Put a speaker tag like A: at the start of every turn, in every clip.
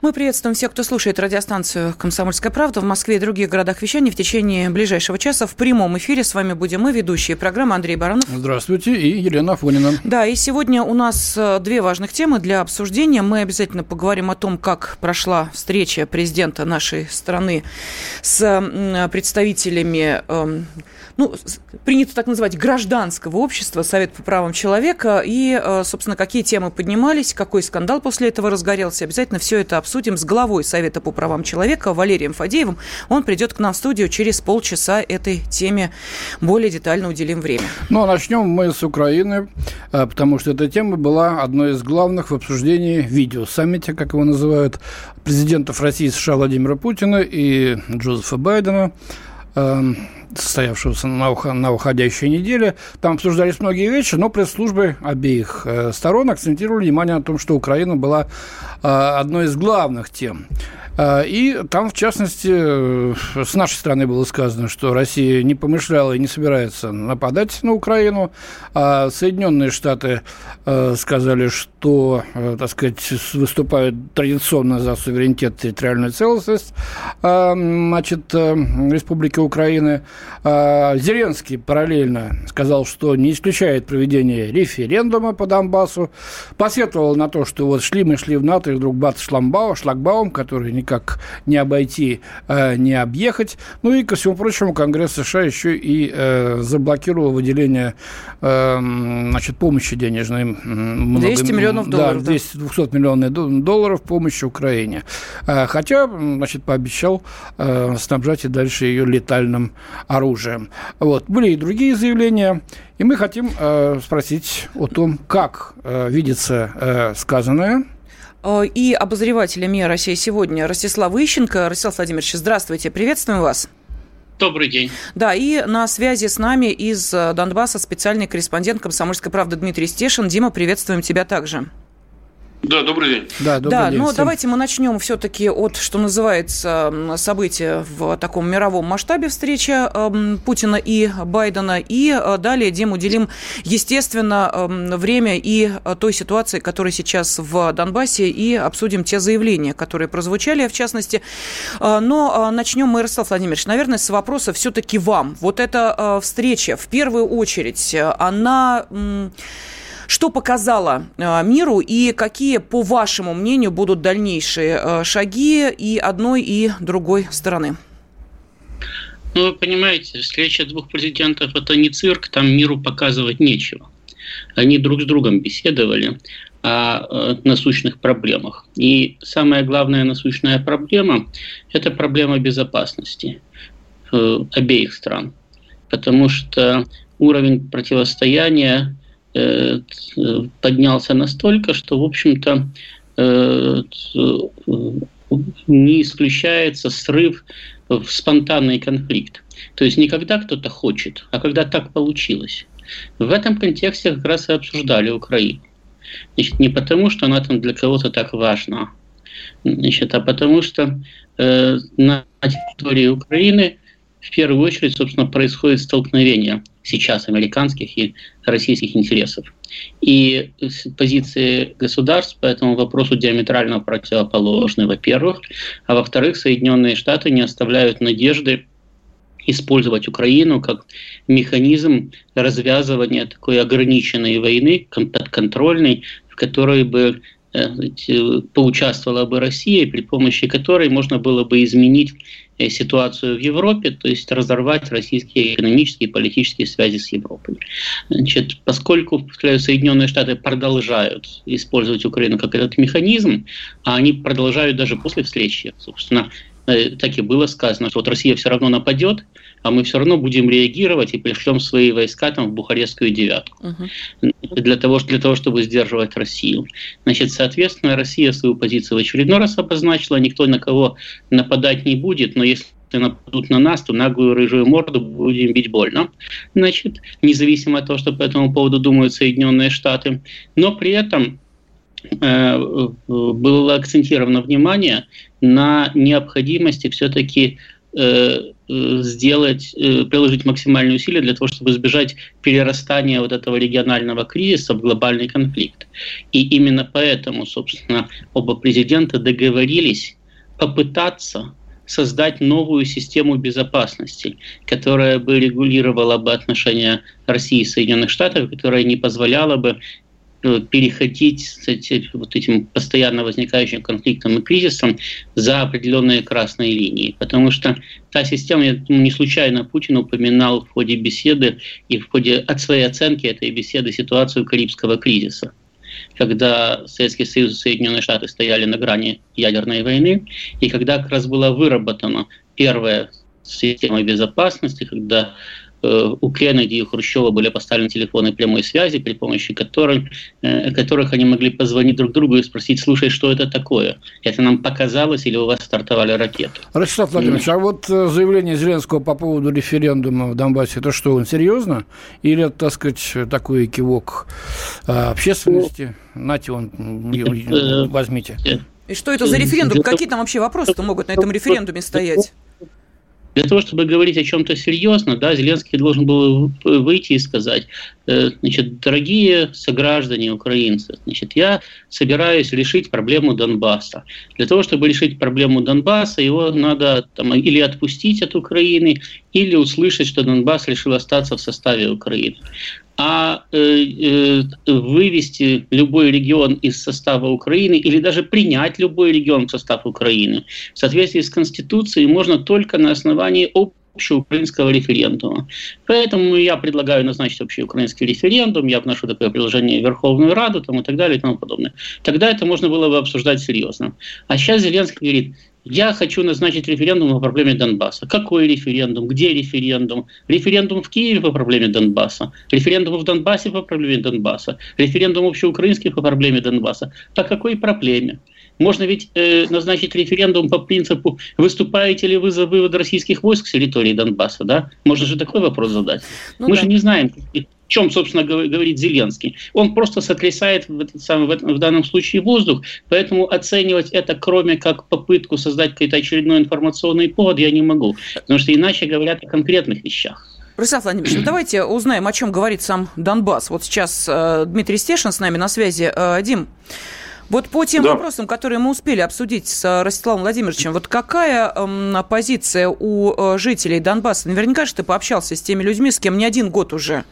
A: Мы приветствуем всех, кто слушает радиостанцию «Комсомольская правда» в Москве и других городах вещания в течение ближайшего часа. В прямом эфире с вами будем мы, ведущие программы Андрей Баранов.
B: Здравствуйте, и Елена Афонина.
A: Да, и сегодня у нас э, две важных темы для обсуждения. Мы обязательно поговорим о том, как прошла встреча президента нашей страны с представителями эм, ну, принято так называть, гражданского общества, Совет по правам человека, и, э, собственно, какие темы поднимались, какой скандал после этого разгорелся. Обязательно все это обсудим с главой Совета по правам человека Валерием Фадеевым. Он придет к нам в студию через полчаса этой теме более детально уделим время.
B: Ну, а начнем мы с Украины, э, потому что эта тема была одной из главных в обсуждении видео саммите, как его называют, президентов России и США Владимира Путина и Джозефа Байдена. Состоявшегося на, на уходящей неделе. Там обсуждались многие вещи, но пресс-службы обеих э, сторон акцентировали внимание на том, что Украина была э, одной из главных тем. А, и там, в частности, э, с нашей стороны было сказано, что Россия не помышляла и не собирается нападать на Украину. А Соединенные Штаты э, сказали, что, э, так сказать, выступают традиционно за суверенитет и территориальную целостность значит, Республики Украины. А Зеленский параллельно сказал, что не исключает проведение референдума по Донбассу. Посетовал на то, что вот шли мы, шли в НАТО, и вдруг бац, шламбау, шлагбаум, который никак не обойти, э, не объехать. Ну и, ко всему прочему, Конгресс США еще и э, заблокировал выделение э, значит, помощи денежной.
A: Много, 200 миллионов долларов.
B: Да, 200, 200 миллионов долларов помощи Украине. Хотя, значит, пообещал снабжать и дальше ее летальным оружием. Вот. Были и другие заявления. И мы хотим спросить о том, как видится сказанное –
A: Э, и обозревателя МИА «Россия сегодня» Ростислав Ищенко. Ростислав Владимирович, здравствуйте, приветствуем вас.
C: Добрый день.
A: Да, и на связи с нами из э, Донбасса специальный корреспондент «Комсомольской правды» Дмитрий Стешин. Дима, приветствуем тебя также.
C: Да, добрый день.
A: Да, добрый да день. но всем. давайте мы начнем все-таки от, что называется, события в таком мировом масштабе встречи э, Путина и Байдена. И э, далее, Дим, уделим, естественно, э, время и э, той ситуации, которая сейчас в Донбассе, и обсудим те заявления, которые прозвучали, в частности. Э, но начнем мы, Ярослав Владимирович, наверное, с вопроса все-таки вам. Вот эта встреча, в первую очередь, она... Что показала э, миру и какие, по вашему мнению, будут дальнейшие э, шаги и одной, и другой стороны?
C: Ну, вы понимаете, встреча двух президентов – это не цирк, там миру показывать нечего. Они друг с другом беседовали о э, насущных проблемах. И самая главная насущная проблема – это проблема безопасности обеих стран. Потому что уровень противостояния поднялся настолько, что, в общем-то, э, не исключается срыв в спонтанный конфликт. То есть не когда кто-то хочет, а когда так получилось. В этом контексте как раз и обсуждали Украину. Значит, не потому, что она там для кого-то так важна, значит, а потому что э, на территории Украины в первую очередь, собственно, происходит столкновение сейчас американских и российских интересов. И позиции государств по этому вопросу диаметрально противоположны, во-первых. А во-вторых, Соединенные Штаты не оставляют надежды использовать Украину как механизм развязывания такой ограниченной войны, подконтрольной, в которой бы э, поучаствовала бы Россия, при помощи которой можно было бы изменить Э, ситуацию в Европе, то есть разорвать российские экономические и политические связи с Европой. Значит, поскольку Соединенные Штаты продолжают использовать Украину как этот механизм, а они продолжают даже после встречи, собственно, Э, так и было сказано, что вот Россия все равно нападет, а мы все равно будем реагировать и пришлем свои войска там в Бухарестскую девятку uh-huh. для, того, для того, чтобы сдерживать Россию. Значит, соответственно, Россия свою позицию в очередной раз обозначила, никто на кого нападать не будет, но если нападут на нас, то наглую рыжую морду будем бить больно. Значит, независимо от того, что по этому поводу думают Соединенные Штаты. Но при этом э, было акцентировано внимание на необходимости все-таки э, сделать, э, приложить максимальные усилия для того, чтобы избежать перерастания вот этого регионального кризиса в глобальный конфликт. И именно поэтому, собственно, оба президента договорились попытаться создать новую систему безопасности, которая бы регулировала бы отношения России и Соединенных Штатов, которая не позволяла бы э, переходить с этим, вот этим постоянно возникающим конфликтом и кризисом за определенные красные линии. Потому что та система, я думаю, не случайно Путин упоминал в ходе беседы и в ходе от своей оценки этой беседы ситуацию Карибского кризиса когда Советский Союз и Соединенные Штаты стояли на грани ядерной войны, и когда как раз была выработана первая система безопасности, когда Э, у Кеннеди и Хрущева были поставлены телефоны прямой связи, при помощи которых, э, которых они могли позвонить друг другу и спросить, слушай, что это такое? Это нам показалось или у вас стартовали ракеты?
B: Ростислав Владимирович, mm. а вот э, заявление Зеленского по поводу референдума в Донбассе, это что, он серьезно? Или это, так сказать, такой кивок общественности? Нате, он, возьмите.
A: И что это за референдум? Какие там вообще вопросы-то могут на этом референдуме стоять?
C: Для того, чтобы говорить о чем-то серьезно, да, Зеленский должен был выйти и сказать, э, значит, дорогие сограждане украинцы, значит, я собираюсь решить проблему Донбасса. Для того, чтобы решить проблему Донбасса, его надо там, или отпустить от Украины, или услышать, что Донбасс решил остаться в составе Украины а э, э, вывести любой регион из состава Украины или даже принять любой регион в состав Украины в соответствии с Конституцией можно только на основании общеукраинского референдума. Поэтому я предлагаю назначить общеукраинский референдум, я вношу такое приложение в Верховную Раду там, и так далее и тому подобное. Тогда это можно было бы обсуждать серьезно. А сейчас Зеленский говорит, я хочу назначить референдум по проблеме Донбасса. Какой референдум? Где референдум? Референдум в Киеве по проблеме Донбасса. Референдум в Донбассе по проблеме Донбасса. Референдум общеукраинский по проблеме Донбасса. По какой проблеме? Можно ведь э, назначить референдум по принципу, выступаете ли вы за вывод российских войск с территории Донбасса, да? Можно же такой вопрос задать. Ну, Мы да. же не знаем, чем, собственно, говорит Зеленский. Он просто сотрясает в, этот самый, в, этом, в данном случае воздух, поэтому оценивать это, кроме как попытку создать какой-то очередной информационный повод, я не могу. Потому что иначе говорят о конкретных вещах.
A: Рустам Владимирович, ну давайте узнаем, о чем говорит сам Донбасс. Вот сейчас э, Дмитрий Стешин с нами на связи. Э, Дим, вот по тем да. вопросам, которые мы успели обсудить с э, Ростиславом Владимировичем, вот какая э, позиция у э, жителей Донбасса? Наверняка же ты пообщался с теми людьми, с кем не один год уже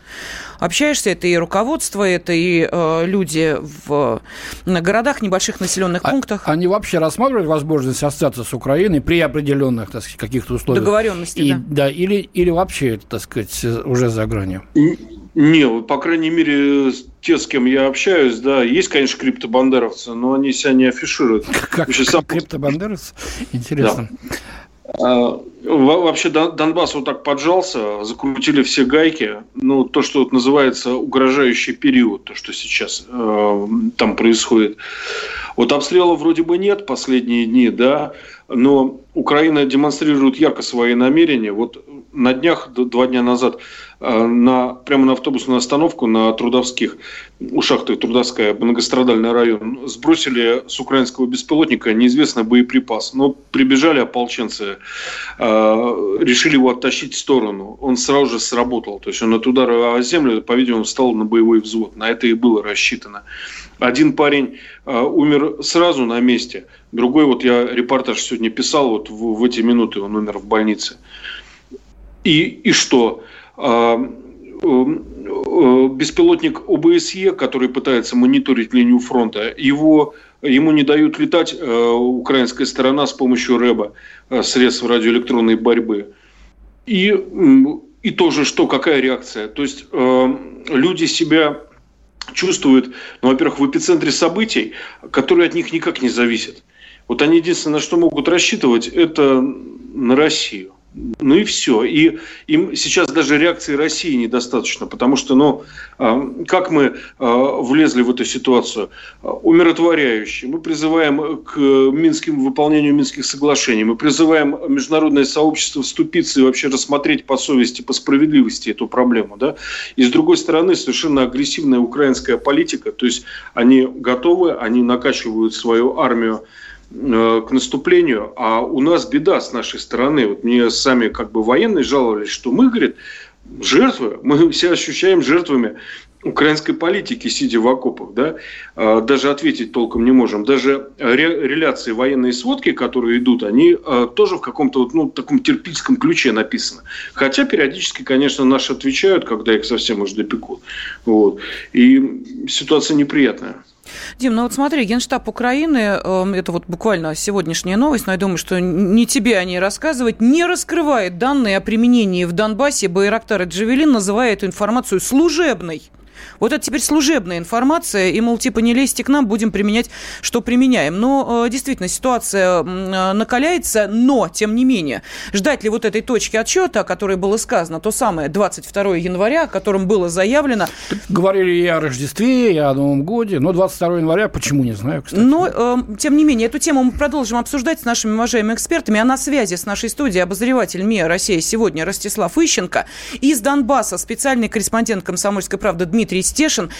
A: общаешься. Это и руководство, это и э, люди в на городах, небольших населенных а, пунктах.
B: Они вообще рассматривают возможность остаться с Украиной при определенных, так сказать, каких-то условиях?
A: Договоренности, и, да.
B: Да, или, или вообще, так сказать, уже за гранью?
D: Не, по крайней мере, те, с кем я общаюсь, да, есть, конечно, криптобандеровцы, но они себя не афишируют.
B: Как, как сам... криптобандеровцы? Интересно.
D: Да. Вообще Донбасс вот так поджался, закрутили все гайки. Ну, то, что вот называется угрожающий период, то, что сейчас э, там происходит. Вот обстрелов вроде бы нет последние дни, да, но Украина демонстрирует ярко свои намерения. Вот на днях, два дня назад, Э, на, прямо на автобусную остановку на Трудовских, у шахты Трудовская, многострадальный район, сбросили с украинского беспилотника неизвестный боеприпас. Но прибежали ополченцы, э, решили его оттащить в сторону. Он сразу же сработал. То есть он от удара о землю, по-видимому, встал на боевой взвод. На это и было рассчитано. Один парень э, умер сразу на месте. Другой, вот я репортаж сегодня писал, вот в, в эти минуты он умер в больнице. И, и что? А, э, беспилотник ОБСЕ, который пытается мониторить линию фронта, его, ему не дают летать э, украинская сторона с помощью РЭБа, э, средств радиоэлектронной борьбы. И, и тоже что, какая реакция? То есть люди себя чувствуют, ну, во-первых, в эпицентре событий, которые от них никак не зависят. Вот они единственное, на что могут рассчитывать, это на Россию. Ну и все. И им сейчас даже реакции России недостаточно, потому что, ну, а, как мы а, влезли в эту ситуацию? Умиротворяюще. Мы призываем к минским, выполнению Минских соглашений. Мы призываем международное сообщество вступиться и вообще рассмотреть по совести, по справедливости эту проблему. Да? И с другой стороны, совершенно агрессивная украинская политика. То есть они готовы, они накачивают свою армию к наступлению, а у нас беда с нашей стороны. Вот мне сами как бы военные жаловались, что мы, говорит, жертвы, мы все ощущаем жертвами украинской политики, сидя в окопах, да, а, даже ответить толком не можем. Даже реляции военные сводки, которые идут, они а, тоже в каком-то вот, ну, таком терпильском ключе написаны. Хотя периодически, конечно, наши отвечают, когда их совсем уж допекут. Вот. И ситуация неприятная.
A: Дим, ну вот смотри, Генштаб Украины, эм, это вот буквально сегодняшняя новость, но я думаю, что не тебе о ней рассказывать, не раскрывает данные о применении в Донбассе Байрактар и Джавелин, называя эту информацию служебной. Вот это теперь служебная информация, и, мол, типа, не лезьте к нам, будем применять, что применяем. Но э, действительно, ситуация э, накаляется, но, тем не менее, ждать ли вот этой точки отчета, о которой было сказано, то самое 22 января, о котором было заявлено...
B: Говорили и о Рождестве, и о Новом Годе, но 22 января почему, не знаю,
A: кстати. Но, э, тем не менее, эту тему мы продолжим обсуждать с нашими уважаемыми экспертами, а на связи с нашей студией обозреватель МИА «Россия сегодня» Ростислав Ищенко, из Донбасса специальный корреспондент «Комсомольской правды» Дмитрий Стешин.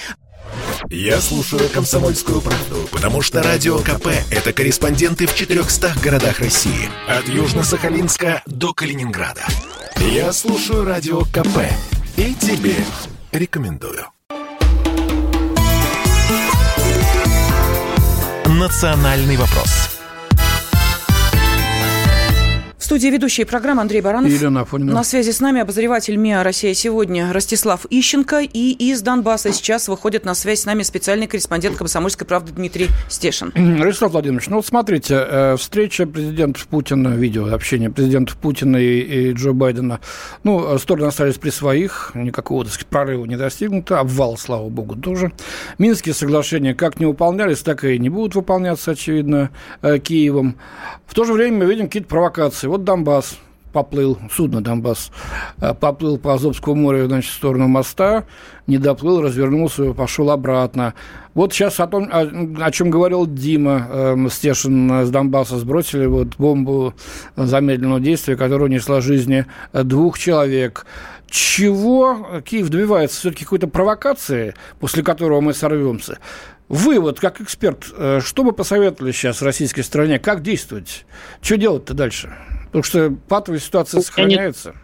E: Я слушаю «Комсомольскую правду», потому что «Радио КП» — это корреспонденты в 400 городах России. От Южно-Сахалинска до Калининграда. Я слушаю «Радио КП» и тебе рекомендую. «Национальный вопрос»
A: студии ведущие программы Андрей Баранов. И Елена Афонина. На связи с нами обозреватель МИА «Россия сегодня» Ростислав Ищенко. И из Донбасса сейчас выходит на связь с нами специальный корреспондент «Комсомольской правды» Дмитрий Стешин.
B: Ростислав Владимирович, ну вот смотрите, э, встреча президентов Путина, видео общение президентов Путина и, и Джо Байдена, ну, стороны остались при своих, никакого, так сказать, прорыва не достигнуто, обвал, слава богу, тоже. Минские соглашения как не выполнялись, так и не будут выполняться, очевидно, э, Киевом. В то же время мы видим какие-то провокации вот Донбасс поплыл, судно Донбасс, э, поплыл по Азовскому морю, значит, в сторону моста, не доплыл, развернулся, пошел обратно. Вот сейчас о том, о, о чем говорил Дима э, Стешин с Донбасса, сбросили вот бомбу замедленного действия, которая унесла жизни двух человек. Чего Киев добивается? Все-таки какой-то провокации, после которого мы сорвемся? Вы, вот как эксперт, э, что бы посоветовали сейчас российской стране? Как действовать? Что делать-то дальше? Потому что патовая ситуация сохраняется.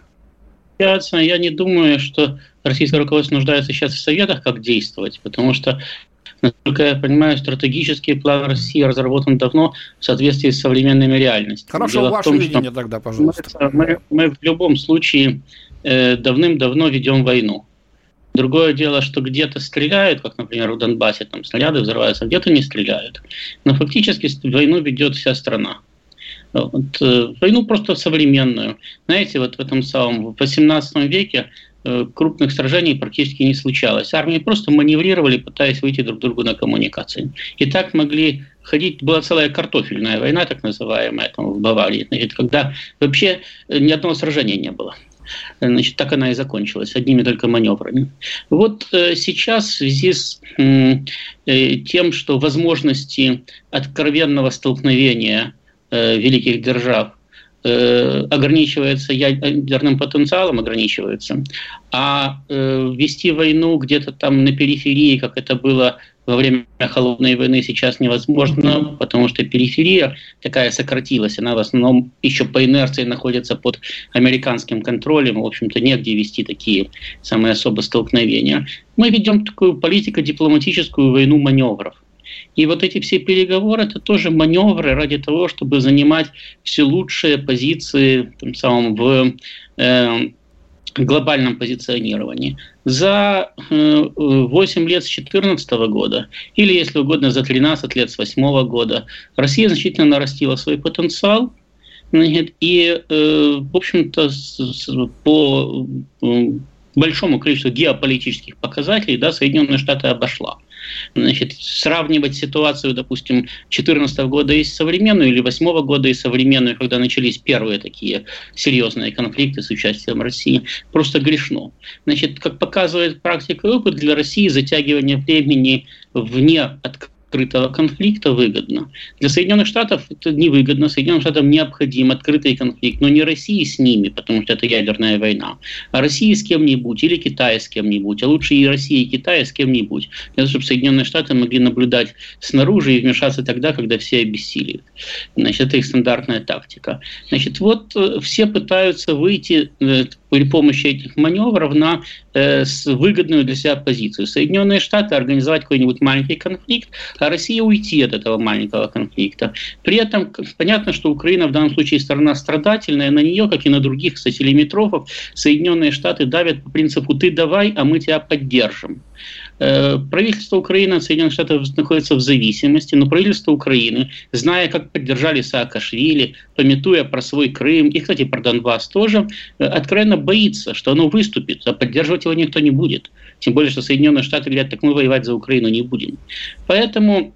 C: Я не, я не думаю, что российское руководство нуждается сейчас в советах, как действовать, потому что Насколько я понимаю, стратегический план России разработан давно в соответствии с современными реальностями.
B: Хорошо, Дело ваше том, видение тогда, пожалуйста.
C: Мы, мы в любом случае э, давным-давно ведем войну. Другое дело, что где-то стреляют, как, например, в Донбассе, там снаряды взрываются, а где-то не стреляют. Но фактически войну ведет вся страна. Вот, э, войну просто современную. Знаете, вот в этом самом, в 18 веке э, крупных сражений практически не случалось. Армии просто маневрировали, пытаясь выйти друг другу на коммуникации. И так могли ходить, была целая картофельная война, так называемая, там, в Баварии, значит, когда вообще э, ни одного сражения не было. Значит, так она и закончилась, одними только маневрами. Вот э, сейчас в связи с э, тем, что возможности откровенного столкновения э, великих держав ограничивается ядерным потенциалом, ограничивается, а вести войну где-то там на периферии, как это было во время холодной войны сейчас невозможно, потому что периферия такая сократилась, она в основном еще по инерции находится под американским контролем, в общем-то негде вести такие самые особо столкновения. Мы ведем такую политико-дипломатическую войну маневров. И вот эти все переговоры – это тоже маневры ради того, чтобы занимать все лучшие позиции тем самым в э, глобальном позиционировании. За 8 э, лет с 2014 года, или, если угодно, за 13 лет с 2008 года, Россия значительно нарастила свой потенциал, и, э, в общем-то, по большому количеству геополитических показателей да, Соединенные Штаты обошла. Значит, сравнивать ситуацию, допустим, 2014 года и современную, или 2008 года и современную, когда начались первые такие серьезные конфликты с участием России, просто грешно. Значит, как показывает практика и опыт, для России затягивание времени вне открытия открытого конфликта выгодно. Для Соединенных Штатов это невыгодно. Соединенным Штатам необходим открытый конфликт, но не России с ними, потому что это ядерная война, а России с кем-нибудь или Китай с кем-нибудь, а лучше и Россия, и Китай с кем-нибудь, для того, чтобы Соединенные Штаты могли наблюдать снаружи и вмешаться тогда, когда все обессилиют. Значит, это их стандартная тактика. Значит, вот э, все пытаются выйти э, при помощи этих маневров на э, выгодную для себя позицию. Соединенные Штаты организовать какой-нибудь маленький конфликт, а Россия уйти от этого маленького конфликта. При этом понятно, что Украина в данном случае страна страдательная, на нее, как и на других, кстати, лимитрофов, Соединенные Штаты давят по принципу «ты давай, а мы тебя поддержим». Правительство Украины от Соединенных Штатов находится в зависимости, но правительство Украины, зная, как поддержали Саакашвили, пометуя про свой Крым и, кстати, про Донбасс тоже, э, откровенно боится, что оно выступит, а поддерживать его никто не будет. Тем более, что Соединенные Штаты говорят, так мы воевать за Украину не будем. Поэтому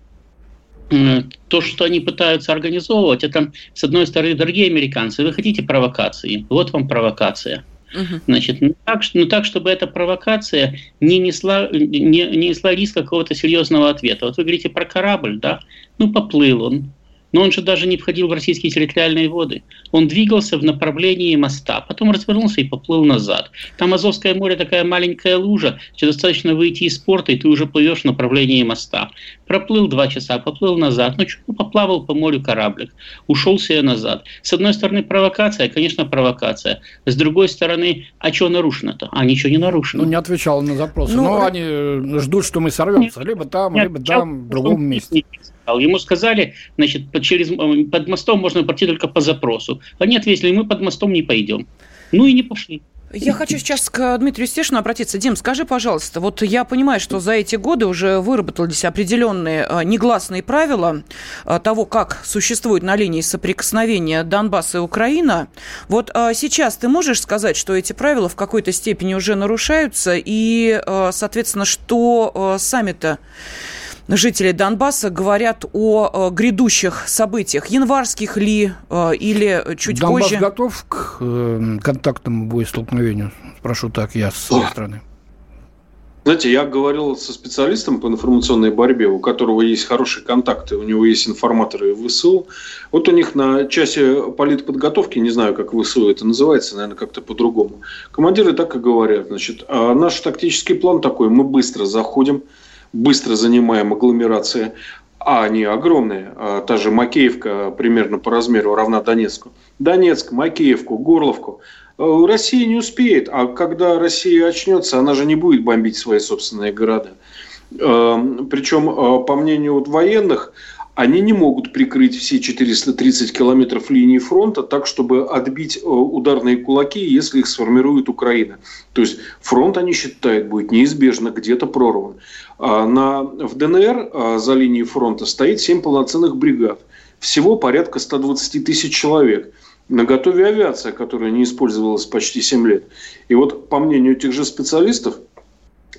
C: э, то, что они пытаются организовывать, это, с одной стороны, дорогие американцы, вы хотите провокации, вот вам провокация – Угу. Значит, ну так, ну так, чтобы эта провокация не несла, не, не несла риск какого-то серьезного ответа. Вот вы говорите про корабль, да? Ну, поплыл он. Но он же даже не входил в российские территориальные воды. Он двигался в направлении моста, потом развернулся и поплыл назад. Там Азовское море такая маленькая лужа, что достаточно выйти из порта, и ты уже плывешь в направлении моста. Проплыл два часа, поплыл назад. Ну, что, поплавал по морю кораблик. Ушел себе назад. С одной стороны, провокация, конечно, провокация. С другой стороны, а что нарушено-то? А ничего не нарушено.
B: Ну, не отвечал на запросы. Ну, Но они э, ждут, что мы сорвемся. Либо там, либо там, в другом месте.
C: Ему сказали, значит, через, под мостом можно пройти только по запросу. Они ответили, мы под мостом не пойдем. Ну и не пошли.
A: Я хочу сейчас к Дмитрию Стешину обратиться. Дим, скажи, пожалуйста, вот я понимаю, что за эти годы уже выработались определенные а, негласные правила а, того, как существует на линии соприкосновения Донбасса и Украина. Вот а, сейчас ты можешь сказать, что эти правила в какой-то степени уже нарушаются, и, соответственно, что сами-то жители Донбасса говорят о э, грядущих событиях, январских ли э, или чуть
B: Донбасс
A: позже.
B: Донбасс готов к э, контактному боестолкновению? Спрошу так я с своей стороны.
D: Знаете, я говорил со специалистом по информационной борьбе, у которого есть хорошие контакты, у него есть информаторы в ВСУ. Вот у них на часе политподготовки, не знаю, как в ВСУ это называется, наверное, как-то по-другому, командиры так и говорят. Значит, а наш тактический план такой, мы быстро заходим, быстро занимаем агломерации, а они огромные. А та же Макеевка примерно по размеру равна Донецку. Донецк, Макеевку, Горловку. Э, Россия не успеет, а когда Россия очнется, она же не будет бомбить свои собственные города. Э, Причем, э, по мнению военных, они не могут прикрыть все 430 километров линии фронта так, чтобы отбить э, ударные кулаки, если их сформирует Украина. То есть фронт, они считают, будет неизбежно где-то прорван. А на, в ДНР а, за линией фронта стоит 7 полноценных бригад. Всего порядка 120 тысяч человек. На готове авиация, которая не использовалась почти 7 лет. И вот по мнению тех же специалистов,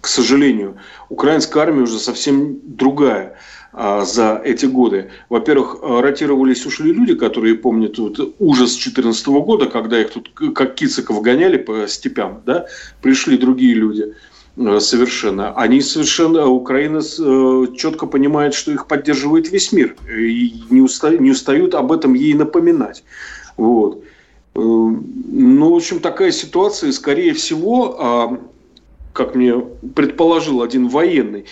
D: к сожалению, украинская армия уже совсем другая. А, за эти годы. Во-первых, а, ротировались, ушли люди, которые помнят тут ужас 2014 года, когда их тут как кициков гоняли по степям. Да? Пришли другие люди а, совершенно. Они совершенно, Украина четко понимает, что их поддерживает весь мир. И не, устают, не устают об этом ей напоминать. Вот. Э, ну, в общем, такая ситуация, скорее всего, как мне предположил один военный,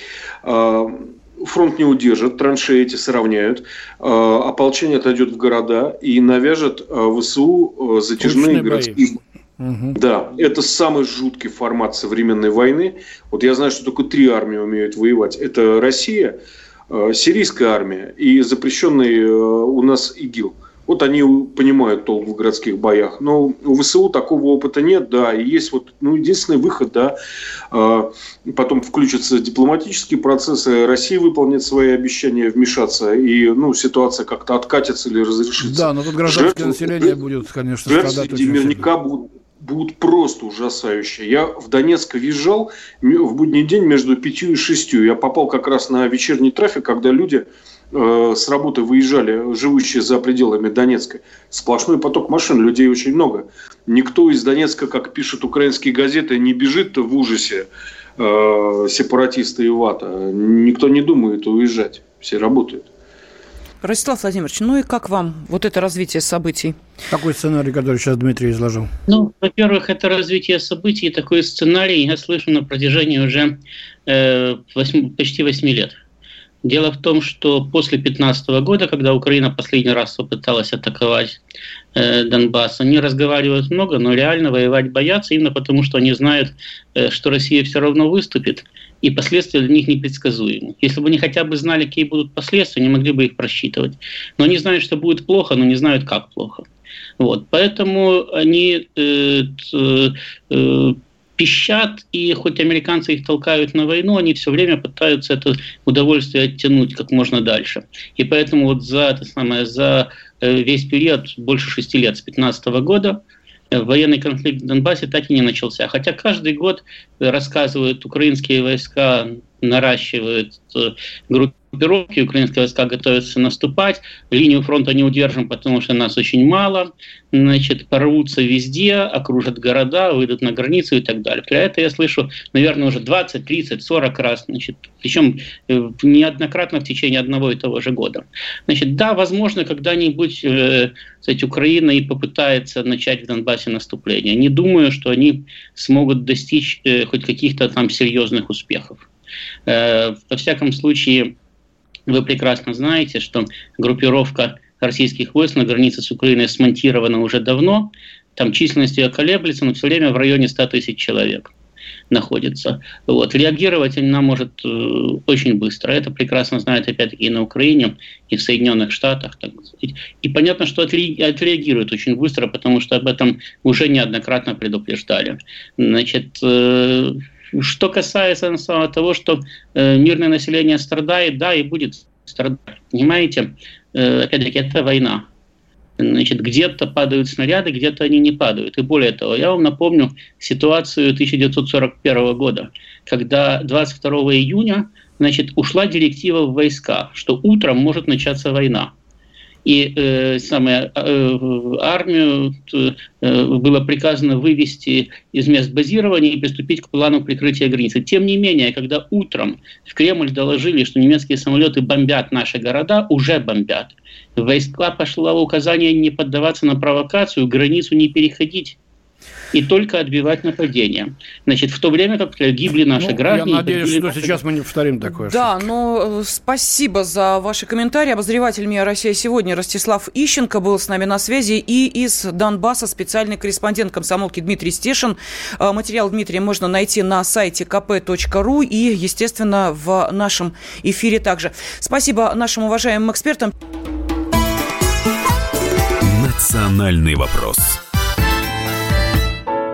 D: фронт не удержит, траншеи эти сравняют, э, ополчение отойдет в города и навяжет э, ВСУ э, затяжные городские Угу. Да, это самый жуткий формат современной войны. Вот я знаю, что только три армии умеют воевать. Это Россия, сирийская армия и запрещенный у нас ИГИЛ. Вот они понимают толк в городских боях. Но у ВСУ такого опыта нет, да, и есть вот ну, единственный выход, да, а, потом включатся дипломатические процессы, Россия выполнит свои обещания вмешаться, и ну, ситуация как-то откатится или разрешится.
B: Да, но тут гражданское Жертв, население будет, конечно,
D: страдать. наверняка будут будут просто ужасающие. Я в Донецк въезжал в будний день между пятью и шестью. Я попал как раз на вечерний трафик, когда люди с работы выезжали, живущие за пределами Донецка. Сплошной поток машин, людей очень много. Никто из Донецка, как пишут украинские газеты, не бежит в ужасе э, сепаратисты и вата. Никто не думает уезжать. Все работают.
A: Ростислав Владимирович, ну и как вам вот это развитие событий?
B: Какой сценарий, который сейчас Дмитрий изложил?
C: Ну, во-первых, это развитие событий, такой сценарий я слышу на протяжении уже э, 8, почти 8 лет. Дело в том, что после 2015 года, когда Украина последний раз попыталась атаковать э, Донбасс, они разговаривают много, но реально воевать боятся, именно потому что они знают, э, что Россия все равно выступит, и последствия для них непредсказуемы. Если бы они хотя бы знали, какие будут последствия, они могли бы их просчитывать. Но они знают, что будет плохо, но не знают, как плохо. Вот. Поэтому они э, э, пищат, и хоть американцы их толкают на войну, они все время пытаются это удовольствие оттянуть как можно дальше. И поэтому вот за, это самое, за э, весь период, больше шести лет, с 2015 года, э, военный конфликт в Донбассе так и не начался. Хотя каждый год рассказывают, украинские войска наращивают э, группы группировки, украинские войска готовятся наступать, линию фронта не удержим, потому что нас очень мало, значит, порвутся везде, окружат города, выйдут на границу и так далее. Про это я слышу, наверное, уже 20, 30, 40 раз, значит, причем э, неоднократно в течение одного и того же года. Значит, да, возможно, когда-нибудь э, Украина и попытается начать в Донбассе наступление. Не думаю, что они смогут достичь э, хоть каких-то там серьезных успехов. Э, во всяком случае, вы прекрасно знаете, что группировка российских войск на границе с Украиной смонтирована уже давно. Там численность ее колеблется, но все время в районе 100 тысяч человек находится. Вот. Реагировать она может э, очень быстро. Это прекрасно знают опять-таки и на Украине, и в Соединенных Штатах. Так. И понятно, что отреагируют очень быстро, потому что об этом уже неоднократно предупреждали. Значит, э, что касается самого того, что э, мирное население страдает, да, и будет страдать. Понимаете, э, опять-таки, это война. Значит, где-то падают снаряды, где-то они не падают. И более того, я вам напомню ситуацию 1941 года, когда 22 июня значит, ушла директива в войска, что утром может начаться война и э, самое, э, армию э, было приказано вывести из мест базирования и приступить к плану прикрытия границы. Тем не менее, когда утром в Кремль доложили, что немецкие самолеты бомбят наши города, уже бомбят. Войска пошло указание не поддаваться на провокацию, границу не переходить и только отбивать нападения. Значит, в то время как гибли наши ну, граждане...
B: Я надеюсь, что наши... сейчас мы не повторим такое.
A: Да, но э, спасибо за ваши комментарии. Обозреватель МИА «Россия сегодня» Ростислав Ищенко был с нами на связи. И из Донбасса специальный корреспондент комсомолки Дмитрий Стешин. Э, материал Дмитрия можно найти на сайте kp.ru и, естественно, в нашем эфире также. Спасибо нашим уважаемым экспертам.
E: Национальный вопрос.